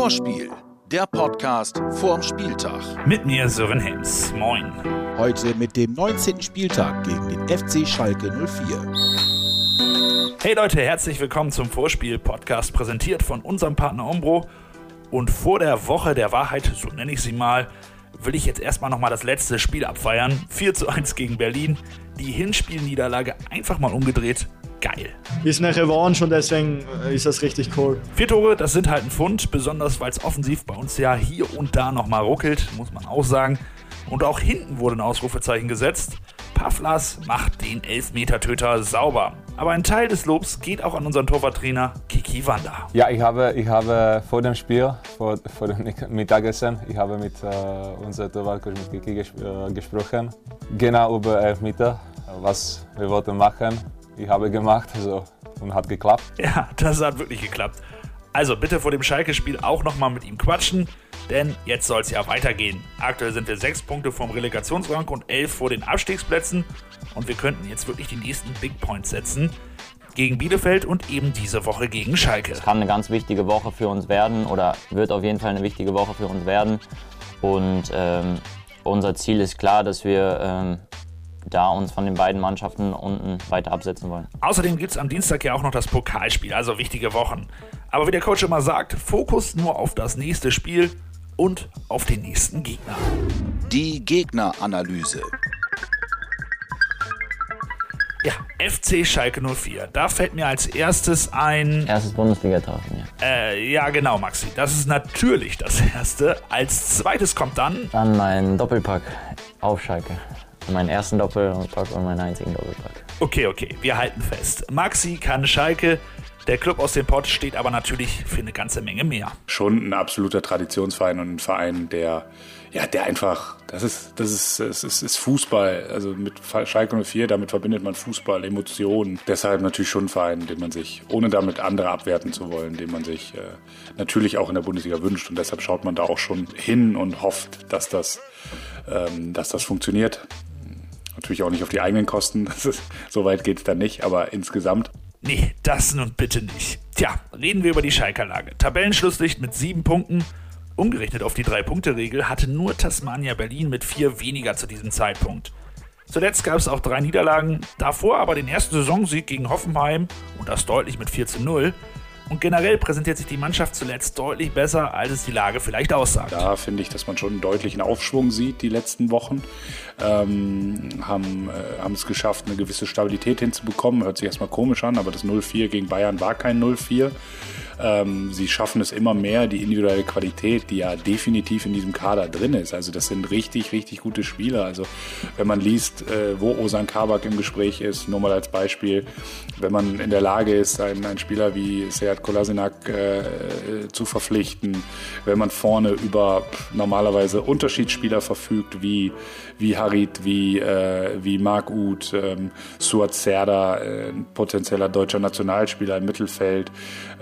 Vorspiel, der Podcast vorm Spieltag. Mit mir Sören Helms. Moin. Heute mit dem 19. Spieltag gegen den FC Schalke 04. Hey Leute, herzlich willkommen zum Vorspiel-Podcast, präsentiert von unserem Partner Umbro. Und vor der Woche der Wahrheit, so nenne ich sie mal, will ich jetzt erstmal nochmal das letzte Spiel abfeiern. 4 zu 1 gegen Berlin. Die Hinspielniederlage einfach mal umgedreht. Geil. Ist eine Revanche und deswegen äh, ist das richtig cool. Vier Tore, das sind halt ein Fund, besonders weil es offensiv bei uns ja hier und da nochmal ruckelt, muss man auch sagen. Und auch hinten wurde ein Ausrufezeichen gesetzt. Pavlas macht den Elfmetertöter sauber. Aber ein Teil des Lobs geht auch an unseren Torwarttrainer Kiki Wanda. Ja, ich habe, ich habe vor dem Spiel, vor, vor dem Mittagessen, ich habe mit äh, unserem Torwartcoach mit Kiki ges äh, gesprochen. Genau über Elfmeter, was wir wollten machen. Ich habe gemacht also, und hat geklappt. Ja, das hat wirklich geklappt. Also bitte vor dem Schalke-Spiel auch nochmal mit ihm quatschen, denn jetzt soll es ja weitergehen. Aktuell sind wir sechs Punkte vom Relegationsrang und elf vor den Abstiegsplätzen und wir könnten jetzt wirklich die nächsten Big Points setzen. Gegen Bielefeld und eben diese Woche gegen Schalke. Es kann eine ganz wichtige Woche für uns werden oder wird auf jeden Fall eine wichtige Woche für uns werden. Und ähm, unser Ziel ist klar, dass wir ähm, da uns von den beiden Mannschaften unten weiter absetzen wollen. Außerdem gibt es am Dienstag ja auch noch das Pokalspiel, also wichtige Wochen. Aber wie der Coach immer sagt, Fokus nur auf das nächste Spiel und auf den nächsten Gegner. Die Gegneranalyse. Ja, FC Schalke 04. Da fällt mir als erstes ein. Erstes Bundesliga-Treffen, ja. Äh, ja, genau, Maxi. Das ist natürlich das erste. Als zweites kommt dann. Dann mein Doppelpack auf Schalke. Meinen ersten Doppelpack und meinen einzigen Doppelpack. Okay, okay, wir halten fest. Maxi kann Schalke. Der Club aus dem Pott steht aber natürlich für eine ganze Menge mehr. Schon ein absoluter Traditionsverein und ein Verein, der, ja, der einfach, das ist, das ist, das ist, ist Fußball. Also mit Schalke 04, damit verbindet man Fußball, Emotionen. Deshalb natürlich schon ein Verein, den man sich, ohne damit andere abwerten zu wollen, den man sich äh, natürlich auch in der Bundesliga wünscht. Und deshalb schaut man da auch schon hin und hofft, dass das, ähm, dass das funktioniert. Natürlich auch nicht auf die eigenen Kosten. so weit geht es dann nicht, aber insgesamt. Nee, das nun bitte nicht. Tja, reden wir über die Schalker-Lage. Tabellenschlusslicht mit sieben Punkten. Umgerechnet auf die Drei-Punkte-Regel hatte nur Tasmania Berlin mit vier weniger zu diesem Zeitpunkt. Zuletzt gab es auch drei Niederlagen, davor aber den ersten Saisonsieg gegen Hoffenheim und das deutlich mit 4 zu 0. Und generell präsentiert sich die Mannschaft zuletzt deutlich besser, als es die Lage vielleicht aussagt. Da finde ich, dass man schon einen deutlichen Aufschwung sieht die letzten Wochen. Ähm, haben, äh, haben es geschafft, eine gewisse Stabilität hinzubekommen. Hört sich erstmal komisch an, aber das 0-4 gegen Bayern war kein 0-4. Ähm, sie schaffen es immer mehr, die individuelle Qualität, die ja definitiv in diesem Kader drin ist. Also das sind richtig, richtig gute Spieler. Also wenn man liest, äh, wo Osan Kabak im Gespräch ist, nur mal als Beispiel, wenn man in der Lage ist, einen, einen Spieler wie Seat Kolasinac äh, zu verpflichten, wenn man vorne über normalerweise Unterschiedsspieler verfügt, wie, wie Harit, wie, äh, wie Marc Uth, ähm, Suat Serda, äh, ein potenzieller deutscher Nationalspieler im Mittelfeld,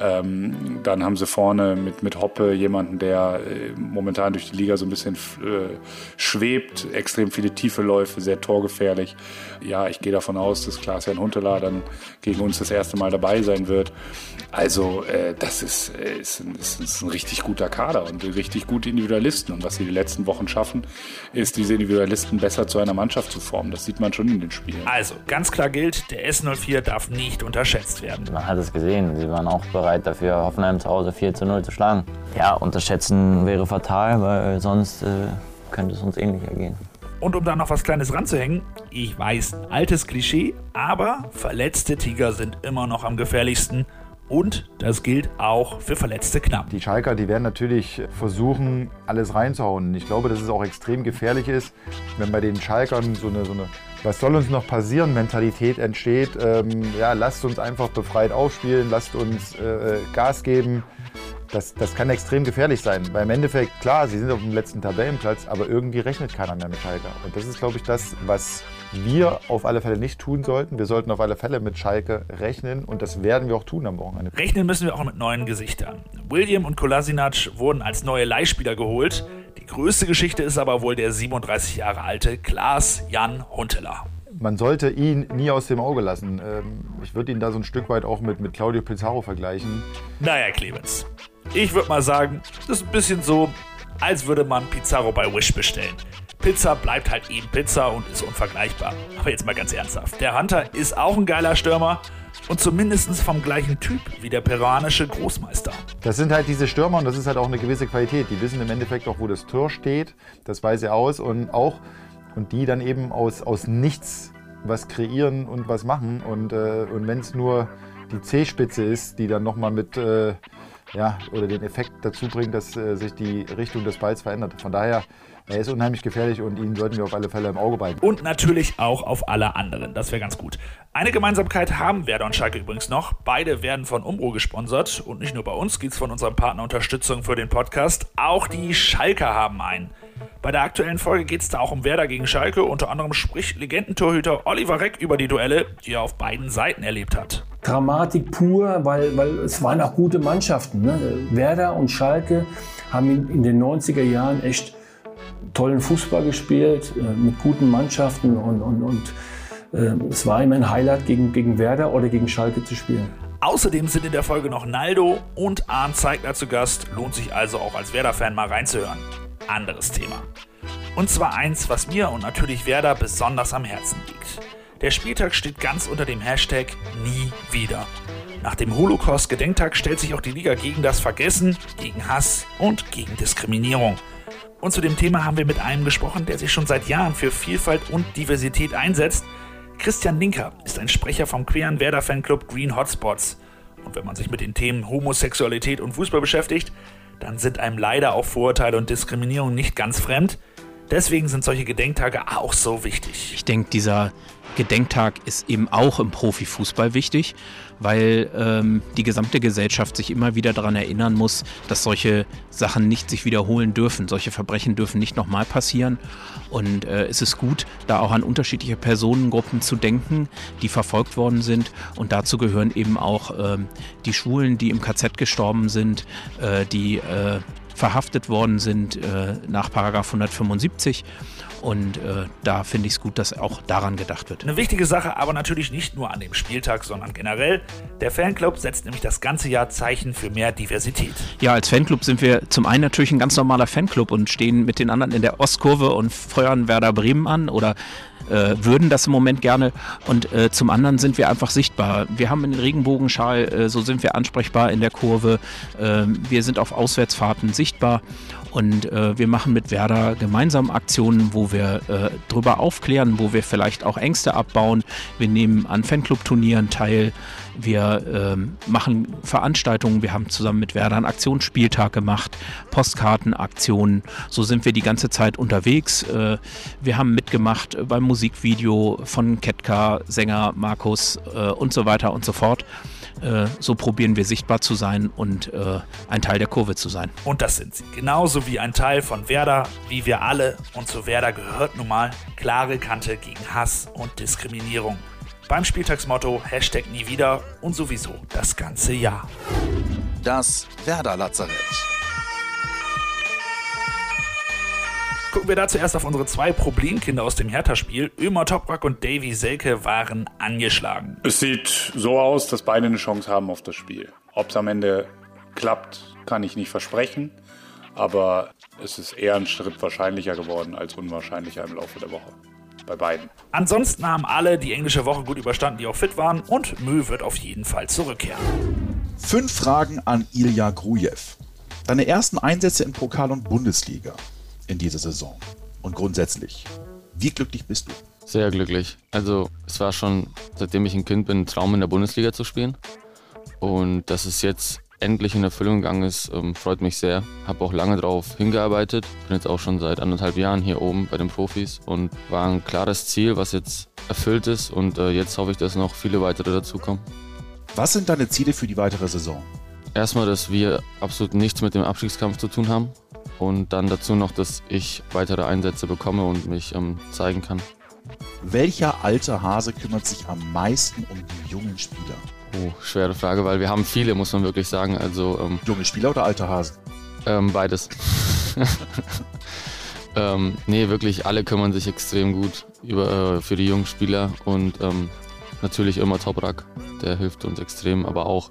ähm, dann haben sie vorne mit, mit Hoppe jemanden, der äh, momentan durch die Liga so ein bisschen äh, schwebt, extrem viele tiefe Läufe, sehr torgefährlich. Ja, ich gehe davon aus, dass Klaas-Jan Huntelaar dann gegen uns das erste Mal dabei sein wird. Also äh, das ist, äh, ist, ein, ist, ist ein richtig guter Kader und richtig gute Individualisten. Und was sie die letzten Wochen schaffen, ist diese Individualisten besser zu einer Mannschaft zu formen. Das sieht man schon in den Spielen. Also, ganz klar gilt, der S04 darf nicht unterschätzt werden. Man hat es gesehen, sie waren auch bereit dafür, Hoffenheim zu Hause 4 zu 0 zu schlagen. Ja, unterschätzen wäre fatal, weil sonst äh, könnte es uns ähnlich ergehen. Und um da noch was Kleines ranzuhängen, ich weiß, altes Klischee, aber verletzte Tiger sind immer noch am gefährlichsten. Und das gilt auch für verletzte Knapp. Die Schalker, die werden natürlich versuchen, alles reinzuhauen. Ich glaube, dass es auch extrem gefährlich ist, wenn bei den Schalkern so eine, so eine was soll uns noch passieren, Mentalität entsteht. Ähm, ja, lasst uns einfach befreit aufspielen, lasst uns äh, Gas geben. Das, das kann extrem gefährlich sein. Weil im Endeffekt, klar, sie sind auf dem letzten Tabellenplatz, aber irgendwie rechnet keiner mehr mit Schalke. Und das ist, glaube ich, das, was wir auf alle Fälle nicht tun sollten. Wir sollten auf alle Fälle mit Schalke rechnen und das werden wir auch tun am Wochenende. Rechnen müssen wir auch mit neuen Gesichtern. William und Kolasinac wurden als neue Leihspieler geholt. Die größte Geschichte ist aber wohl der 37 Jahre alte Klaas Jan Huntelaar. Man sollte ihn nie aus dem Auge lassen. Ähm, Ich würde ihn da so ein Stück weit auch mit, mit Claudio Pizarro vergleichen. Naja, Clemens. Ich würde mal sagen, das ist ein bisschen so, als würde man Pizarro bei Wish bestellen. Pizza bleibt halt eben Pizza und ist unvergleichbar. Aber jetzt mal ganz ernsthaft. Der Hunter ist auch ein geiler Stürmer und zumindest vom gleichen Typ wie der peruanische Großmeister. Das sind halt diese Stürmer und das ist halt auch eine gewisse Qualität. Die wissen im Endeffekt auch, wo das Tor steht. Das weiß er aus und auch und die dann eben aus, aus nichts was kreieren und was machen. Und, äh, und wenn es nur die C-Spitze ist, die dann nochmal mit äh, ja, oder den Effekt dazu bringt, dass äh, sich die Richtung des Balls verändert. Von daher, er ist unheimlich gefährlich und ihn sollten wir auf alle Fälle im Auge behalten. Und natürlich auch auf alle anderen. Das wäre ganz gut. Eine Gemeinsamkeit haben Werder und Schalke übrigens noch. Beide werden von Umbro gesponsert. Und nicht nur bei uns geht es von unserem Partner Unterstützung für den Podcast. Auch die Schalker haben einen. Bei der aktuellen Folge geht es da auch um Werder gegen Schalke. Unter anderem spricht Legendentorhüter Oliver Reck über die Duelle, die er auf beiden Seiten erlebt hat. Dramatik pur, weil, weil es waren auch gute Mannschaften. Ne? Werder und Schalke haben in, den 90er Jahren echt tollen Fußball gespielt, äh, mit guten Mannschaften und, und, und äh, es war immer ein Highlight, gegen, gegen Werder oder gegen Schalke zu spielen. Außerdem sind in der Folge noch Naldo und Arndt Zeigler zu Gast. Lohnt sich also auch als Werder-Fan mal reinzuhören. Anderes Thema. Und zwar eins, was mir und natürlich Werder besonders am Herzen liegt. Der Spieltag steht ganz unter dem Hashtag Nie wieder. Nach dem Holocaust-Gedenktag stellt sich auch die Liga gegen das Vergessen, gegen Hass und gegen Diskriminierung. Und zu dem Thema haben wir mit einem gesprochen, der sich schon seit Jahren für Vielfalt und Diversität einsetzt. Christian Linker ist ein Sprecher vom queeren Werder-Fanclub Green Hotspots. Und wenn man sich mit den Themen Homosexualität und Fußball beschäftigt, dann sind einem leider auch Vorurteile und Diskriminierung nicht ganz fremd. Deswegen sind solche Gedenktage auch so wichtig. Ich denke, dieser Gedenktag ist eben auch im Profifußball wichtig, weil ähm, die gesamte Gesellschaft sich immer wieder daran erinnern muss, dass solche Sachen nicht sich wiederholen dürfen. Solche Verbrechen dürfen nicht nochmal passieren. Und äh, es ist gut, da auch an unterschiedliche Personengruppen zu denken, die verfolgt worden sind. Und dazu gehören eben auch äh, die Schwulen, die im KZ gestorben sind, äh, die äh, verhaftet worden sind äh, nach Paragraph 175 und äh, da finde ich es gut, dass auch daran gedacht wird. Eine wichtige Sache, aber natürlich nicht nur an dem Spieltag, sondern generell. Der Fanclub setzt nämlich das ganze Jahr Zeichen für mehr Diversität. Ja, als Fanclub sind wir zum einen natürlich ein ganz normaler Fanclub und stehen mit den anderen in der Ostkurve und feuern Werder Bremen an oder äh, würden das im Moment gerne. Und äh, zum anderen sind wir einfach sichtbar. Wir haben einen Regenbogenschal, äh, so sind wir ansprechbar in der Kurve. Ähm, wir sind auf Auswärtsfahrten sichtbar. Und äh, wir machen mit Werder gemeinsam Aktionen, wo wir äh, drüber aufklären, wo wir vielleicht auch Ängste abbauen. Wir nehmen an Fanclub-Turnieren teil. Wir ähm, machen Veranstaltungen. Wir haben zusammen mit Werder einen Aktionsspieltag gemacht, Postkartenaktionen. So sind wir die ganze Zeit unterwegs. Äh, wir haben mitgemacht beim Musikvideo von Ketka, Sänger Markus äh, und so weiter und so fort. Äh, so probieren wir sichtbar zu sein und äh, ein Teil der Kurve zu sein. Und das sind sie. Genauso wie ein Teil von Werder, wie wir alle. Und zu Werder gehört nun mal klare Kante gegen Hass und Diskriminierung. Beim Spieltagsmotto Hashtag nie wieder und sowieso das ganze Jahr. Das Werder Lazarett. Gucken wir da zuerst auf unsere zwei Problemkinder aus dem Hertha-Spiel. Ömer Toprak und Davy Selke waren angeschlagen. Es sieht so aus, dass beide eine Chance haben auf das Spiel. Ob es am Ende klappt, kann ich nicht versprechen. Aber es ist eher ein Schritt wahrscheinlicher geworden als unwahrscheinlicher im Laufe der Woche. Bei beiden. Ansonsten haben alle die englische Woche gut überstanden, die auch fit waren. Und Mö wird auf jeden Fall zurückkehren. Fünf Fragen an Ilja Grujew. Deine ersten Einsätze in Pokal und Bundesliga in dieser Saison? Und grundsätzlich, wie glücklich bist du? Sehr glücklich. Also es war schon, seitdem ich ein Kind bin, ein Traum in der Bundesliga zu spielen. Und dass es jetzt endlich in Erfüllung gegangen ist, ähm, freut mich sehr. Habe auch lange darauf hingearbeitet. Bin jetzt auch schon seit anderthalb Jahren hier oben bei den Profis und war ein klares Ziel, was jetzt erfüllt ist. Und äh, jetzt hoffe ich, dass noch viele weitere dazukommen. Was sind deine Ziele für die weitere Saison? Erstmal, dass wir absolut nichts mit dem Abstiegskampf zu tun haben. Und dann dazu noch, dass ich weitere Einsätze bekomme und mich ähm, zeigen kann. Welcher alte Hase kümmert sich am meisten um die jungen Spieler? Oh, schwere Frage, weil wir haben viele, muss man wirklich sagen. Also, ähm, Junge Spieler oder alte Hasen? Ähm, beides. ähm, nee, wirklich, alle kümmern sich extrem gut über, äh, für die jungen Spieler und ähm, natürlich immer Toprak, der hilft uns extrem, aber auch,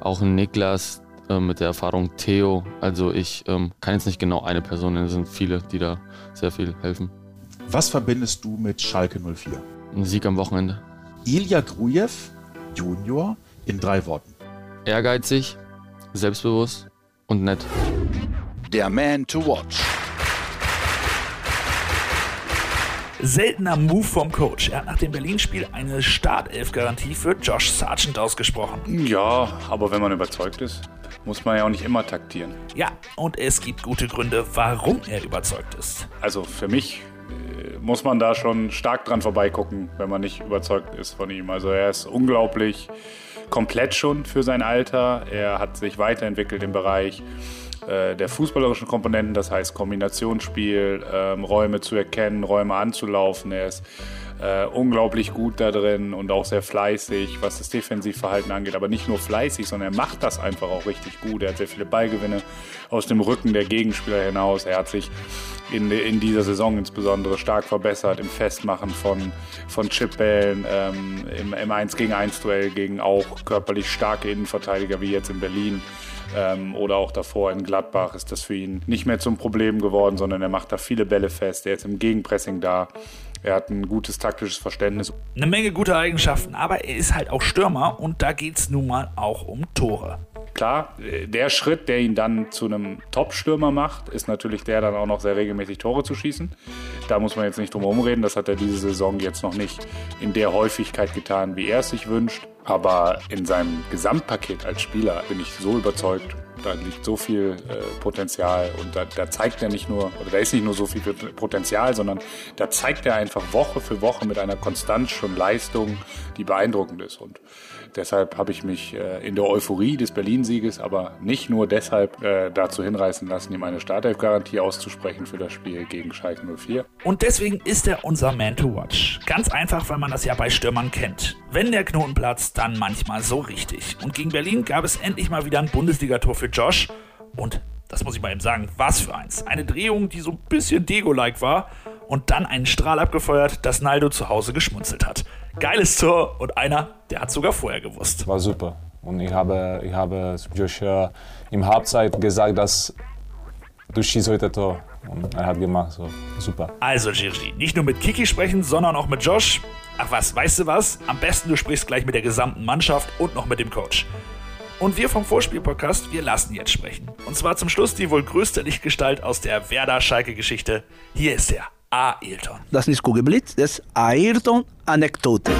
auch ein Niklas, äh, mit der Erfahrung Theo. Also ich ähm, kann jetzt nicht genau eine Person nennen, es sind viele, die da sehr viel helfen. Was verbindest du mit Schalke 04? Ein Sieg am Wochenende. Ilya Grujew, Junior, in drei Worten. Ehrgeizig, selbstbewusst und nett. Der Man to Watch. Seltener Move vom Coach. Er hat nach dem Berlin-Spiel eine Startelf-Garantie für Josh Sargent ausgesprochen. Ja, aber wenn man überzeugt ist, muss man ja auch nicht immer taktieren. Ja, und es gibt gute Gründe, warum er überzeugt ist. Also für mich muss man da schon stark dran vorbeigucken, wenn man nicht überzeugt ist von ihm. Also er ist unglaublich komplett schon für sein Alter. Er hat sich weiterentwickelt im Bereich äh, der fußballerischen Komponenten, das heißt Kombinationsspiel, ähm, Räume zu erkennen, Räume anzulaufen. Er ist äh, unglaublich gut da drin und auch sehr fleißig, was das Defensivverhalten angeht. Aber nicht nur fleißig, sondern er macht das einfach auch richtig gut. Er hat sehr viele Ballgewinne aus dem Rücken der Gegenspieler hinaus. Er hat sich in, in dieser Saison insbesondere stark verbessert im Festmachen von, von Chipbällen, ähm, im, im 1 gegen 1 Duell gegen auch körperlich starke Innenverteidiger wie jetzt in Berlin ähm, oder auch davor in Gladbach ist das für ihn nicht mehr zum Problem geworden, sondern er macht da viele Bälle fest. Er ist im Gegenpressing da. Er hat ein gutes taktisches Verständnis. Eine Menge guter Eigenschaften, aber er ist halt auch Stürmer und da geht es nun mal auch um Tore. Klar, der Schritt, der ihn dann zu einem Top-Stürmer macht, ist natürlich der, dann auch noch sehr regelmäßig Tore zu schießen. Da muss man jetzt nicht drum herum reden. Das hat er diese Saison jetzt noch nicht in der Häufigkeit getan, wie er es sich wünscht. Aber in seinem Gesamtpaket als Spieler bin ich so überzeugt, da liegt so viel äh, Potenzial und da, da, zeigt er nicht nur, oder da ist nicht nur so viel Potenzial, sondern da zeigt er einfach Woche für Woche mit einer Konstanz schon Leistung, die beeindruckend ist. Und Deshalb habe ich mich äh, in der Euphorie des Berlin-Sieges, aber nicht nur deshalb äh, dazu hinreißen lassen, ihm eine Startelf-Garantie auszusprechen für das Spiel gegen Schalke 04. Und deswegen ist er unser Man to Watch. Ganz einfach, weil man das ja bei Stürmern kennt. Wenn der Knoten platzt, dann manchmal so richtig. Und gegen Berlin gab es endlich mal wieder ein Bundesligator für Josh. Und das muss ich mal eben sagen, was für eins. Eine Drehung, die so ein bisschen Dego-like war und dann einen Strahl abgefeuert, dass Naldo zu Hause geschmunzelt hat. Geiles Tor und einer, der hat sogar vorher gewusst. War super. Und ich habe, ich habe Joshua im Halbzeit gesagt, dass du schießt heute Tor. Und er hat gemacht, so super. Also Gigi, nicht nur mit Kiki sprechen, sondern auch mit Josh. Ach was, weißt du was? Am besten du sprichst gleich mit der gesamten Mannschaft und noch mit dem Coach. Und wir vom Vorspiel-Podcast, wir lassen jetzt sprechen. Und zwar zum Schluss die wohl größte Lichtgestalt aus der Werder-Schalke-Geschichte. Hier ist er, Ayrton. Das ist Kugelblitz, das ist Ayrton-Anekdote.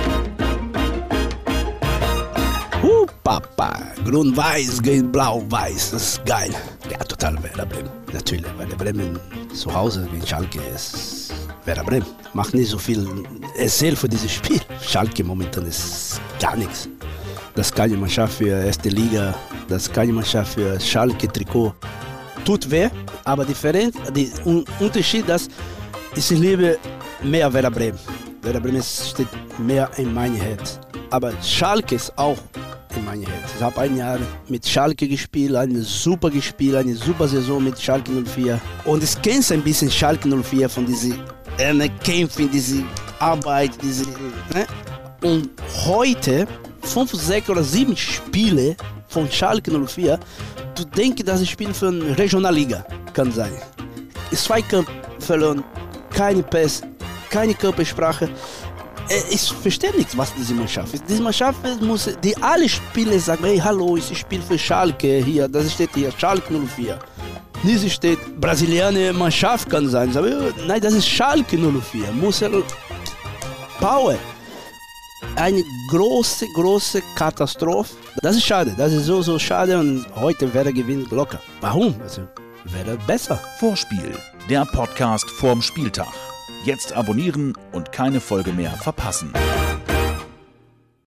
Uh, Papa, grün-weiß gegen blau-weiß, das ist geil. Ja, total Werder Bremen. Natürlich, Werder Bremen zu Hause gegen Schalke ist Werder Bremen. Macht nicht so viel Erzähl für dieses Spiel. Schalke momentan ist gar nichts. Das kann keine Mannschaft für erste Liga, das kann keine Mannschaft für Schalke-Trikot. Tut weh, aber Differenz, die Unterschied, dass ich liebe mehr Werder Bremen. Werder Bremen steht mehr in meinem Herz. Aber Schalke ist auch in meinem Herz. Ich habe ein Jahr mit Schalke gespielt, eine super gespielt, eine super Saison mit Schalke 04. Und ich kenne ein bisschen Schalke 04 von diesen Kämpfen, diese Arbeit, diese. Ne? Und heute, fünf, sechs oder sieben Spiele von Schalke 04, du denkst, dass ich spiele für eine Regionalliga, kann sein. Zweikampf verloren, keine Pass, keine Körpersprache. Äh, ich verstehe nicht, was diese Mannschaft ist. Diese Mannschaft muss, die alle Spieler sagen, hey, hallo, ich spiele für Schalke hier, das steht hier, Schalke 04. Nicht steht, brasilianische Mannschaft kann sein. Sage, nein, das ist Schalke 04. Muss er Power. Eine große, große Katastrophe. Das ist schade, das ist so, so schade und heute wäre gewinnt locker. Warum? Also, wäre besser. Vorspiel, der Podcast vorm Spieltag. Jetzt abonnieren und keine Folge mehr verpassen.